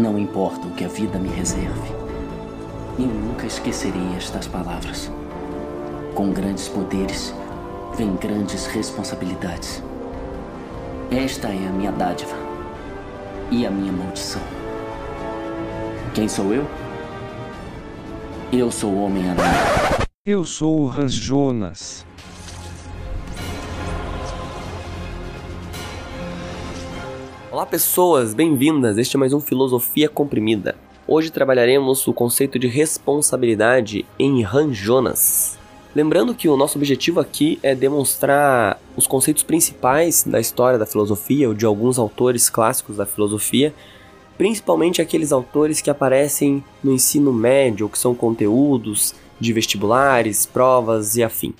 Não importa o que a vida me reserve, eu nunca esquecerei estas palavras. Com grandes poderes, vem grandes responsabilidades. Esta é a minha dádiva e a minha maldição. Quem sou eu? Eu sou o Homem-Aranha. Eu sou o Hans Jonas. Olá pessoas, bem-vindas. Este é mais um Filosofia Comprimida. Hoje trabalharemos o conceito de responsabilidade em Hans Jonas. Lembrando que o nosso objetivo aqui é demonstrar os conceitos principais da história da filosofia ou de alguns autores clássicos da filosofia, principalmente aqueles autores que aparecem no ensino médio, que são conteúdos de vestibulares, provas e afim.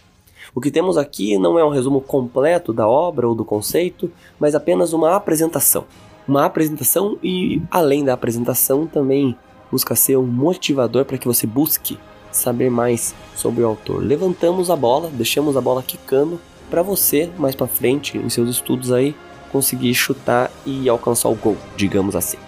O que temos aqui não é um resumo completo da obra ou do conceito, mas apenas uma apresentação. Uma apresentação e, além da apresentação, também busca ser um motivador para que você busque saber mais sobre o autor. Levantamos a bola, deixamos a bola quicando para você mais para frente em seus estudos aí conseguir chutar e alcançar o gol, digamos assim.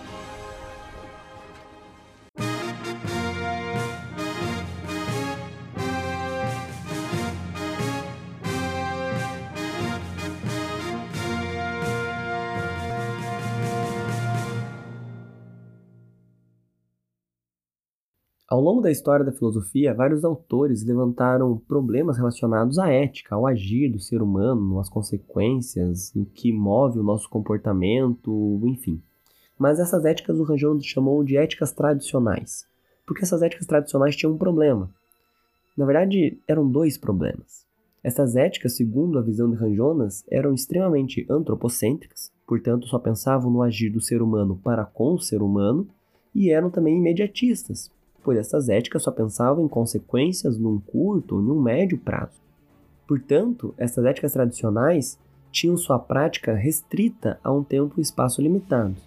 Ao longo da história da filosofia, vários autores levantaram problemas relacionados à ética, ao agir do ser humano, às consequências, o que move o nosso comportamento, enfim. Mas essas éticas o Ranjão chamou de éticas tradicionais, porque essas éticas tradicionais tinham um problema. Na verdade, eram dois problemas. Essas éticas, segundo a visão de Ranjonas, eram extremamente antropocêntricas, portanto só pensavam no agir do ser humano para com o ser humano, e eram também imediatistas, pois essas éticas só pensavam em consequências num curto ou num médio prazo. Portanto, essas éticas tradicionais tinham sua prática restrita a um tempo e espaço limitados.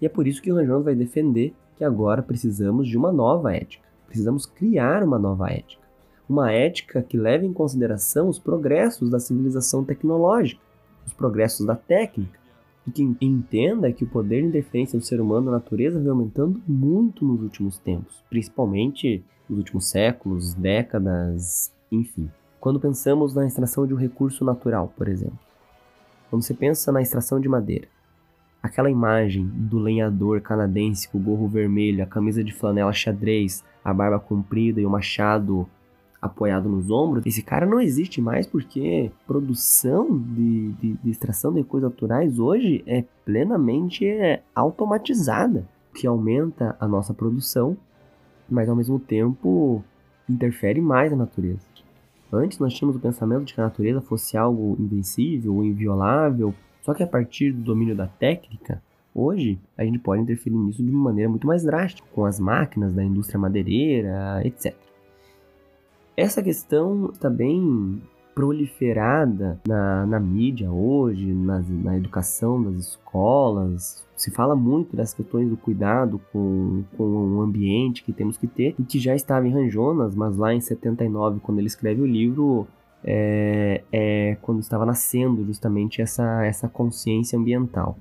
E é por isso que Ranjão vai defender que agora precisamos de uma nova ética. Precisamos criar uma nova ética. Uma ética que leve em consideração os progressos da civilização tecnológica, os progressos da técnica, e que entenda que o poder de interferência do ser humano na natureza vem aumentando muito nos últimos tempos, principalmente nos últimos séculos, décadas, enfim. Quando pensamos na extração de um recurso natural, por exemplo. Quando você pensa na extração de madeira, aquela imagem do lenhador canadense com o gorro vermelho, a camisa de flanela xadrez, a barba comprida e o machado apoiado nos ombros, esse cara não existe mais porque produção de, de, de extração de recursos naturais hoje é plenamente é, automatizada, que aumenta a nossa produção, mas ao mesmo tempo interfere mais na natureza. Antes nós tínhamos o pensamento de que a natureza fosse algo invencível ou inviolável, só que a partir do domínio da técnica, hoje a gente pode interferir nisso de uma maneira muito mais drástica, com as máquinas da indústria madeireira, etc. Essa questão está bem proliferada na, na mídia hoje, na, na educação das escolas. Se fala muito das questões do cuidado com, com o ambiente que temos que ter, e que já estava em Ranjonas, mas lá em 79, quando ele escreve o livro, é, é quando estava nascendo justamente essa, essa consciência ambiental.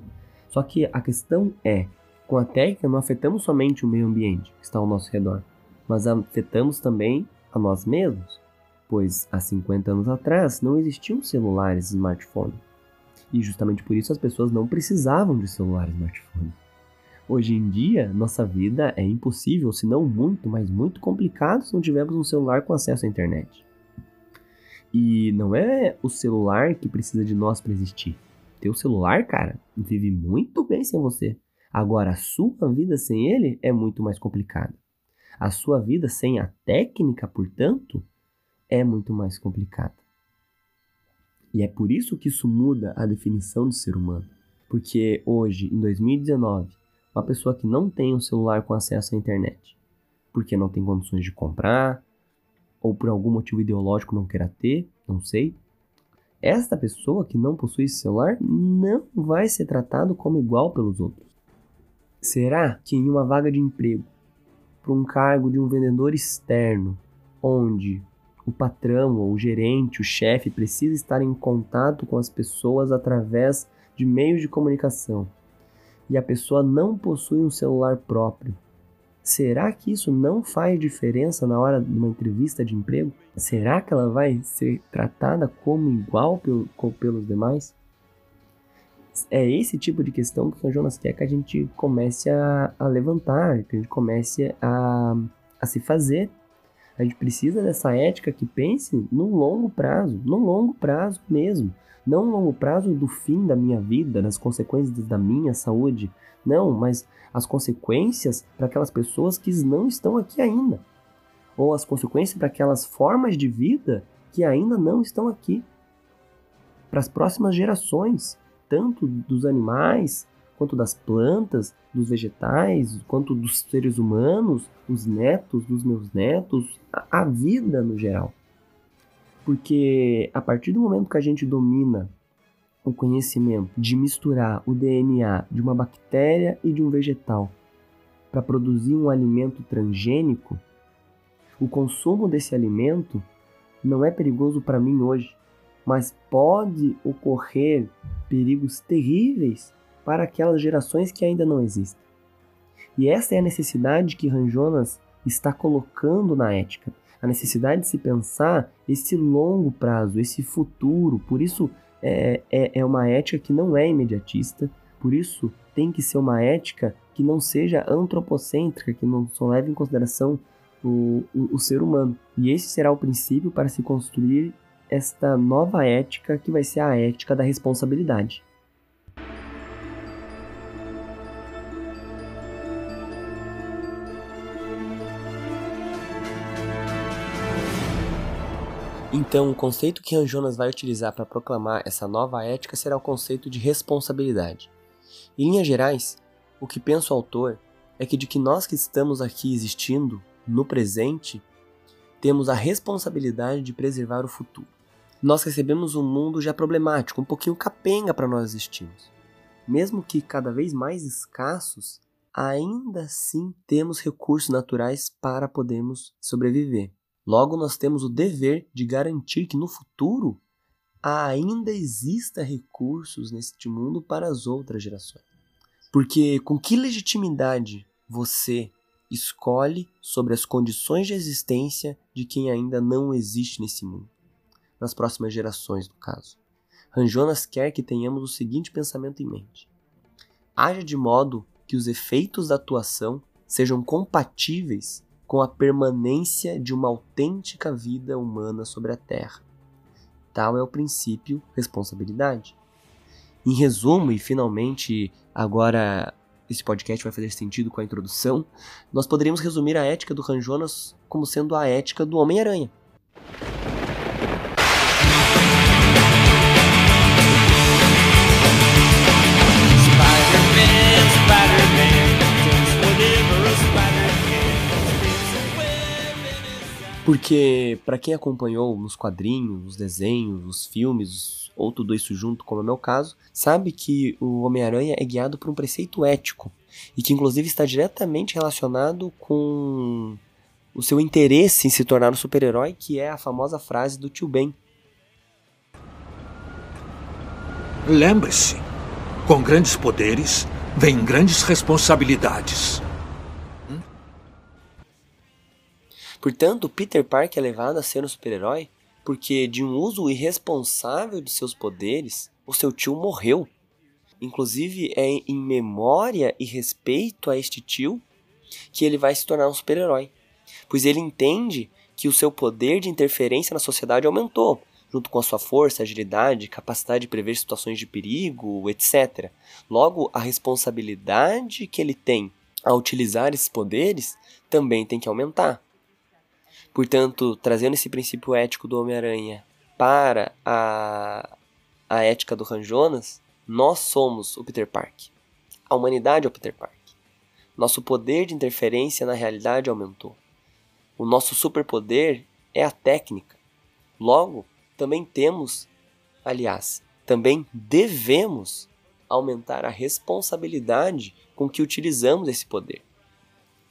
Só que a questão é, com a técnica não afetamos somente o meio ambiente que está ao nosso redor, mas afetamos também a nós mesmos, pois há 50 anos atrás não existiam celulares e smartphones. E justamente por isso as pessoas não precisavam de celular e smartphone. Hoje em dia, nossa vida é impossível, se não muito, mas muito complicado se não tivermos um celular com acesso à internet. E não é o celular que precisa de nós para existir. Teu celular, cara, vive muito bem sem você. Agora, a sua vida sem ele é muito mais complicada. A sua vida sem a técnica, portanto, é muito mais complicada. E é por isso que isso muda a definição do ser humano. Porque hoje, em 2019, uma pessoa que não tem um celular com acesso à internet, porque não tem condições de comprar, ou por algum motivo ideológico não queira ter, não sei, esta pessoa que não possui esse celular não vai ser tratado como igual pelos outros. Será que em uma vaga de emprego para um cargo de um vendedor externo, onde o patrão ou o gerente, o chefe precisa estar em contato com as pessoas através de meios de comunicação. e a pessoa não possui um celular próprio, será que isso não faz diferença na hora de uma entrevista de emprego? Será que ela vai ser tratada como igual pelo, pelos demais? É esse tipo de questão que o Jonas quer que a gente comece a, a levantar, que a gente comece a, a se fazer. A gente precisa dessa ética que pense no longo prazo, no longo prazo mesmo. Não no longo prazo do fim da minha vida, das consequências da minha saúde. Não, mas as consequências para aquelas pessoas que não estão aqui ainda. Ou as consequências para aquelas formas de vida que ainda não estão aqui. Para as próximas gerações, tanto dos animais, quanto das plantas, dos vegetais, quanto dos seres humanos, os netos dos meus netos, a, a vida no geral. Porque a partir do momento que a gente domina o conhecimento de misturar o DNA de uma bactéria e de um vegetal para produzir um alimento transgênico, o consumo desse alimento não é perigoso para mim hoje, mas pode ocorrer perigos terríveis para aquelas gerações que ainda não existem. E essa é a necessidade que Ranjonas está colocando na ética, a necessidade de se pensar esse longo prazo, esse futuro. Por isso, é, é, é uma ética que não é imediatista, por isso tem que ser uma ética que não seja antropocêntrica, que não só leve em consideração o, o, o ser humano. E esse será o princípio para se construir esta nova ética que vai ser a ética da responsabilidade. Então, o conceito que Jonas vai utilizar para proclamar essa nova ética será o conceito de responsabilidade. Em linhas gerais, o que pensa o autor é que de que nós que estamos aqui existindo no presente, temos a responsabilidade de preservar o futuro. Nós recebemos um mundo já problemático, um pouquinho capenga para nós existirmos. Mesmo que cada vez mais escassos, ainda assim temos recursos naturais para podermos sobreviver. Logo, nós temos o dever de garantir que no futuro ainda exista recursos neste mundo para as outras gerações. Porque com que legitimidade você escolhe sobre as condições de existência de quem ainda não existe nesse mundo? Nas próximas gerações, no caso. Ranjonas quer que tenhamos o seguinte pensamento em mente: haja de modo que os efeitos da atuação sejam compatíveis com a permanência de uma autêntica vida humana sobre a Terra. Tal é o princípio responsabilidade. Em resumo, e finalmente agora esse podcast vai fazer sentido com a introdução, nós poderíamos resumir a ética do Ranjonas como sendo a ética do Homem-Aranha. Porque, para quem acompanhou nos quadrinhos, os desenhos, os filmes, ou tudo isso junto, como é meu caso, sabe que o Homem-Aranha é guiado por um preceito ético e que, inclusive, está diretamente relacionado com o seu interesse em se tornar um super-herói, que é a famosa frase do tio Ben. Lembre-se: com grandes poderes vem grandes responsabilidades. Portanto, Peter Parker é levado a ser um super-herói porque, de um uso irresponsável de seus poderes, o seu tio morreu. Inclusive, é em memória e respeito a este tio que ele vai se tornar um super-herói, pois ele entende que o seu poder de interferência na sociedade aumentou, junto com a sua força, agilidade, capacidade de prever situações de perigo, etc. Logo, a responsabilidade que ele tem a utilizar esses poderes também tem que aumentar. Portanto, trazendo esse princípio ético do Homem-Aranha para a, a ética do Ranjonas, nós somos o Peter Park. A humanidade é o Peter Park. Nosso poder de interferência na realidade aumentou. O nosso superpoder é a técnica. Logo, também temos, aliás, também devemos aumentar a responsabilidade com que utilizamos esse poder.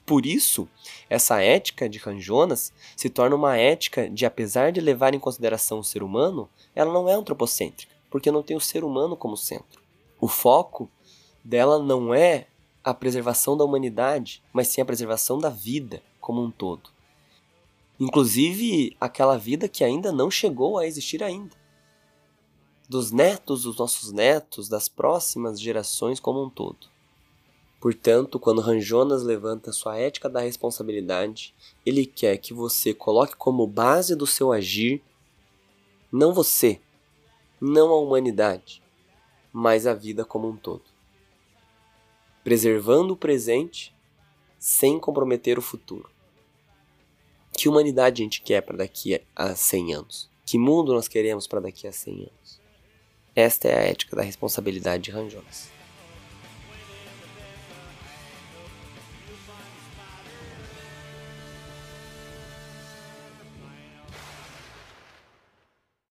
Por isso, essa ética de Ranjonas se torna uma ética de, apesar de levar em consideração o ser humano, ela não é antropocêntrica, porque não tem o ser humano como centro. O foco dela não é a preservação da humanidade, mas sim a preservação da vida como um todo. Inclusive aquela vida que ainda não chegou a existir ainda. Dos netos dos nossos netos, das próximas gerações como um todo. Portanto, quando Ranjonas levanta sua ética da responsabilidade, ele quer que você coloque como base do seu agir não você, não a humanidade, mas a vida como um todo. Preservando o presente sem comprometer o futuro. Que humanidade a gente quer para daqui a 100 anos? Que mundo nós queremos para daqui a 100 anos? Esta é a ética da responsabilidade de Ranjonas.